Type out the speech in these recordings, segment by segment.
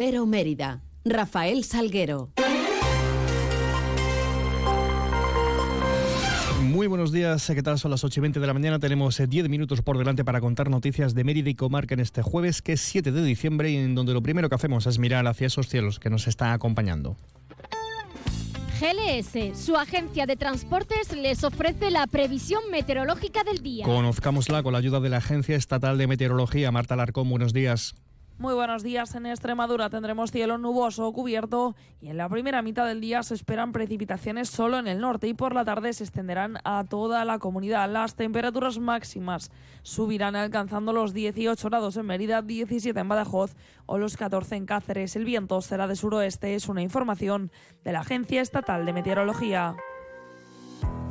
Pero Mérida, Rafael Salguero. Muy buenos días, ¿qué tal? Son las 8 y 20 de la mañana. Tenemos 10 eh, minutos por delante para contar noticias de Mérida y Comarca en este jueves, que es 7 de diciembre, y en donde lo primero que hacemos es mirar hacia esos cielos que nos están acompañando. GLS, su agencia de transportes, les ofrece la previsión meteorológica del día. Conozcámosla con la ayuda de la Agencia Estatal de Meteorología. Marta Larcón, buenos días. Muy buenos días. En Extremadura tendremos cielo nuboso o cubierto y en la primera mitad del día se esperan precipitaciones solo en el norte y por la tarde se extenderán a toda la comunidad. Las temperaturas máximas subirán alcanzando los 18 grados en Mérida, 17 en Badajoz o los 14 en Cáceres. El viento será de suroeste, es una información de la Agencia Estatal de Meteorología.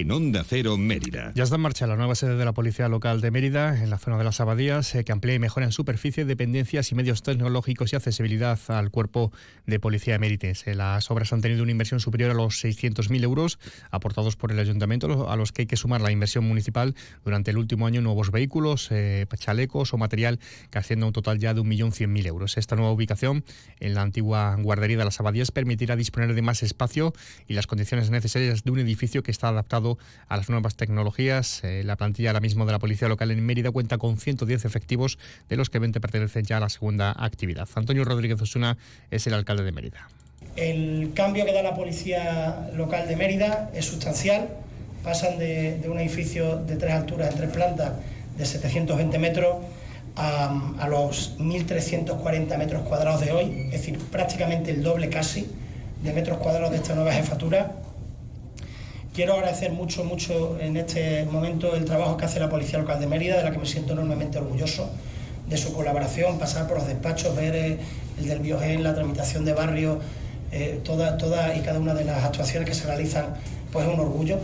en Onda Cero Mérida. Ya está en marcha la nueva sede de la Policía Local de Mérida, en la zona de las Abadías, eh, que amplía y mejora en superficie, dependencias y medios tecnológicos y accesibilidad al cuerpo de policía emérites. Eh, las obras han tenido una inversión superior a los 600.000 euros aportados por el Ayuntamiento, a los que hay que sumar la inversión municipal durante el último año, nuevos vehículos, eh, chalecos o material que asciende a un total ya de 1.100.000 euros. Esta nueva ubicación en la antigua guardería de las Abadías permitirá disponer de más espacio y las condiciones necesarias de un edificio que está adaptado a las nuevas tecnologías. Eh, la plantilla ahora mismo de la Policía Local en Mérida cuenta con 110 efectivos, de los que 20 pertenecen ya a la segunda actividad. Antonio Rodríguez Osuna es el alcalde de Mérida. El cambio que da la Policía Local de Mérida es sustancial. Pasan de, un edificio de tres alturas, en tres plantas, de 720 metros, a, a los 1.340 metros cuadrados de hoy, es decir, prácticamente el doble casi de metros cuadrados de esta nueva jefatura Quiero agradecer mucho, mucho en este momento el trabajo que hace la Policía Local de Mérida, de la que me siento enormemente orgulloso, de su colaboración, pasar por los despachos, ver eh, el del biogen, la tramitación de barrio, eh, todas toda y cada una de las actuaciones que se realizan, pues es un orgullo.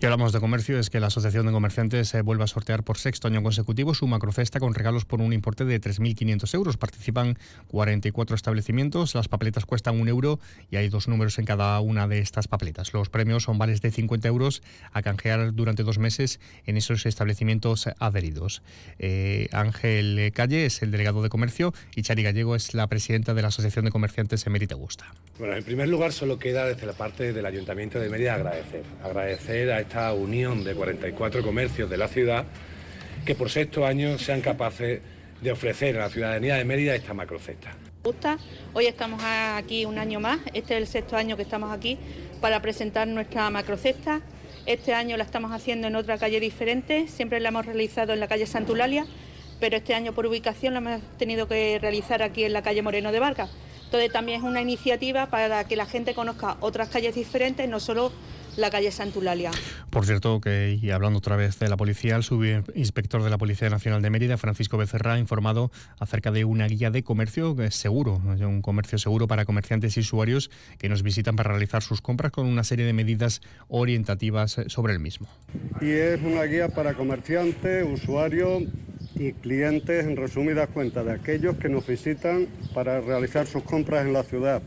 Y hablamos de comercio, es que la Asociación de Comerciantes eh, vuelve a sortear por sexto año consecutivo su macrocesta con regalos por un importe de 3.500 euros. Participan 44 establecimientos, las papeletas cuestan un euro y hay dos números en cada una de estas papeletas. Los premios son vales de 50 euros a canjear durante dos meses en esos establecimientos adheridos. Eh, Ángel Calle es el delegado de comercio y Chari Gallego es la presidenta de la Asociación de Comerciantes en Mérida Augusta. Bueno, en primer lugar solo queda desde la parte del Ayuntamiento de Mérida agradecer. Agradecer esta unión de 44 comercios de la ciudad que por sexto año sean capaces de ofrecer a la ciudadanía de Mérida esta macrocesta. Hoy estamos aquí un año más, este es el sexto año que estamos aquí para presentar nuestra macrocesta. Este año la estamos haciendo en otra calle diferente, siempre la hemos realizado en la calle Santulalia, pero este año por ubicación la hemos tenido que realizar aquí en la calle Moreno de Vargas. Entonces también es una iniciativa para que la gente conozca otras calles diferentes, no solo la calle Santulalia. Por cierto, que y hablando otra vez de la policía, el subinspector de la Policía Nacional de Mérida, Francisco Becerra, ha informado acerca de una guía de comercio seguro, un comercio seguro para comerciantes y usuarios que nos visitan para realizar sus compras con una serie de medidas orientativas sobre el mismo. Y es una guía para comerciantes, usuarios y clientes, en resumidas cuentas, de aquellos que nos visitan para realizar sus compras en la ciudad.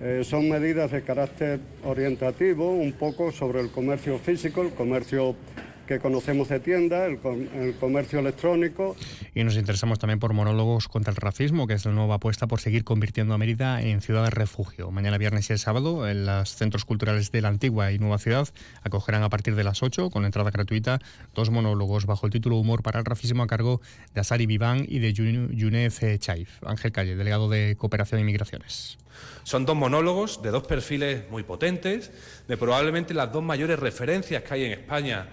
Eh, son medidas de carácter orientativo, un poco sobre el comercio físico, el comercio que conocemos de tienda, el, comercio electrónico. Y nos interesamos también por monólogos contra el racismo, que es la nueva apuesta por seguir convirtiendo a Mérida en ciudad de refugio. Mañana viernes y el sábado, en los centros culturales de la antigua y nueva ciudad, acogerán a partir de las 8, con entrada gratuita, dos monólogos bajo el título Humor para el racismo a cargo de Asari Viván y de Yunez Chaif. Ángel Calle, delegado de Cooperación y Migraciones. Son dos monólogos de dos perfiles muy potentes, de probablemente las dos mayores referencias que hay en España,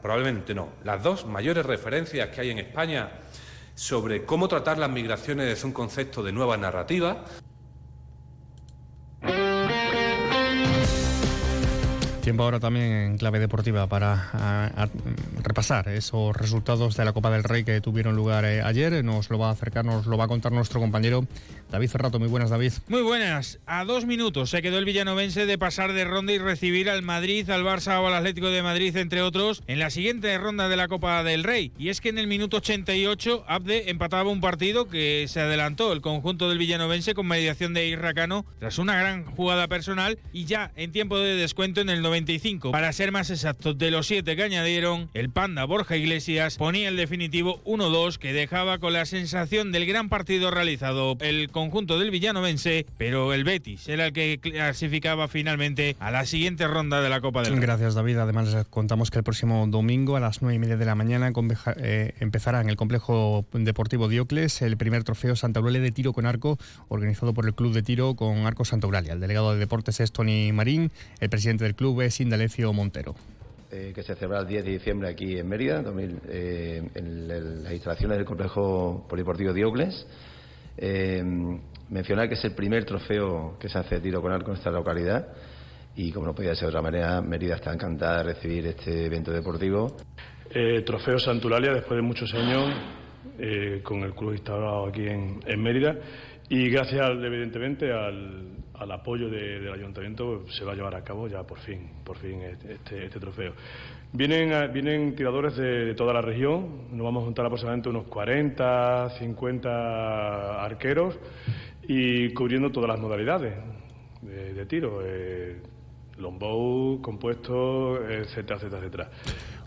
probablemente no, las dos mayores referencias que hay en España sobre cómo tratar las migraciones desde un concepto de nueva narrativa. Tiempo ahora también en clave deportiva para repasar esos resultados de la Copa del Rey que tuvieron lugar eh, ayer. Nos lo va a acercar, nos lo va a contar nuestro compañero David Ferrato. Muy buenas, David. Muy buenas. A dos minutos se quedó el villanovense de pasar de ronda y recibir al Madrid, al Barça o al Atlético de Madrid, entre otros, en la siguiente ronda de la Copa del Rey. Y es que en el minuto 88 Abde empataba un partido que se adelantó el conjunto del villanovense con mediación de Irracano tras una gran jugada personal y ya en tiempo de descuento en el 95. Para ser más exactos, de los siete que añadieron, el Panda Borja Iglesias ponía el definitivo 1-2 que dejaba con la sensación del gran partido realizado el conjunto del villanovense, pero el Betis era el que clasificaba finalmente a la siguiente ronda de la Copa del Rey. Gracias David. Además les contamos que el próximo domingo a las nueve y media de la mañana eh, empezará en el complejo deportivo Diocles el primer trofeo Santa Eulalia de tiro con arco organizado por el Club de Tiro con Arco Santa Eulalia. El delegado de deportes es Tony Marín, el presidente del club es Indalecio Montero. Eh, que se celebra el 10 de diciembre aquí en Mérida, eh, en, las instalaciones del complejo polideportivo Diocles. Eh, mencionar que es el primer trofeo que se hace tiro con arco en esta localidad y como no podía ser de otra manera, Mérida está encantada de recibir este evento deportivo. trofeo Santulalia después de muchos años con el club instalado aquí en, en Mérida y gracias evidentemente al, al apoyo del ayuntamiento se va a llevar a cabo ya por fin, por fin este, este trofeo. Vienen, eh, vienen tiradores de, toda la región, nos vamos a juntar aproximadamente unos 40, 50 arqueros y cubriendo todas las modalidades de, tiro, eh, longbow, compuesto, etcétera, etcétera, etcétera.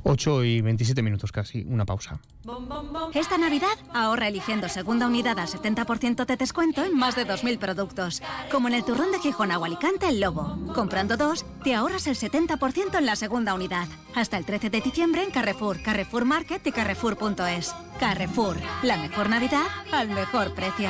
8 y 27 minutos casi, una pausa. Esta Navidad ahorra eligiendo segunda unidad al 70% de descuento en más de 2.000 productos. Como en el turrón de Gijón o Alicante El Lobo. Comprando dos, te ahorras el 70% en la segunda unidad. Hasta el 13 de diciembre en Carrefour, Carrefour Market y Carrefour.es. Carrefour, la mejor Navidad al mejor precio.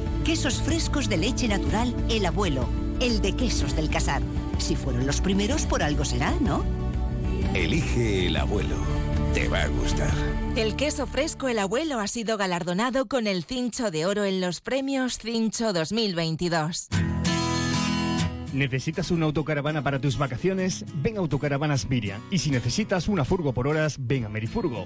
quesos frescos de leche natural, el abuelo, el de quesos del casar. Si fueron los primeros, por algo será, ¿no? Elige el abuelo. Te va a gustar. El queso fresco El Abuelo ha sido galardonado con el Cincho de Oro en los premios Cincho 2022. ¿Necesitas una autocaravana para tus vacaciones? Ven a Autocaravanas Miriam. Y si necesitas una furgo por horas, ven a Merifurgo.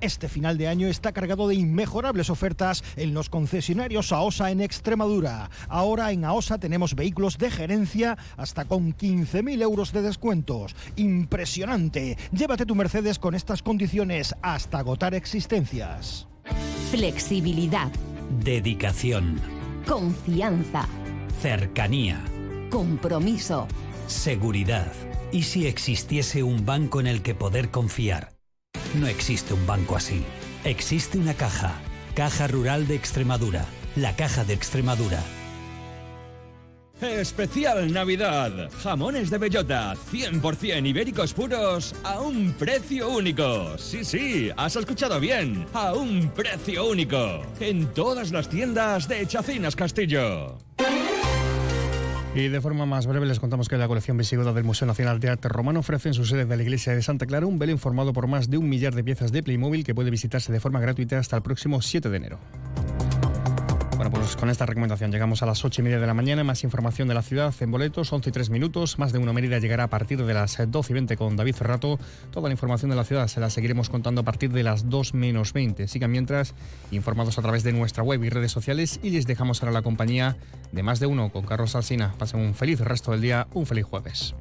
Este final de año está cargado de inmejorables ofertas en los concesionarios AOSA en Extremadura. Ahora en AOSA tenemos vehículos de gerencia hasta con 15.000 euros de descuentos. Impresionante. Llévate tu Mercedes con estas condiciones hasta agotar existencias. Flexibilidad. Dedicación. Confianza. Cercanía. Compromiso. Seguridad. ¿Y si existiese un banco en el que poder confiar? No existe un banco así. Existe una caja. Caja Rural de Extremadura. La Caja de Extremadura. Especial Navidad. Jamones de bellota, 100% ibéricos puros, a un precio único. Sí, sí, has escuchado bien. A un precio único. En todas las tiendas de Chacinas Castillo. Y de forma más breve les contamos que la colección visigoda del Museo Nacional de Arte Romano ofrece en su sede de la iglesia de Santa Clara un velo formado por más de un millar de piezas de Playmobil que puede visitarse de forma gratuita hasta el próximo 7 de enero. Bueno, pues con esta recomendación llegamos a las 8 y media de la mañana. Más información de la ciudad en boletos, 11 y 3 minutos. Más de una Mérida llegará a partir de las 12 y 20 con David Ferrato. Toda la información de la ciudad se la seguiremos contando a partir de las 2 menos 20. Sigan mientras informados a través de nuestra web y redes sociales y les dejamos ahora la compañía de más de uno con Carlos Alsina. Pasen un feliz resto del día, un feliz jueves.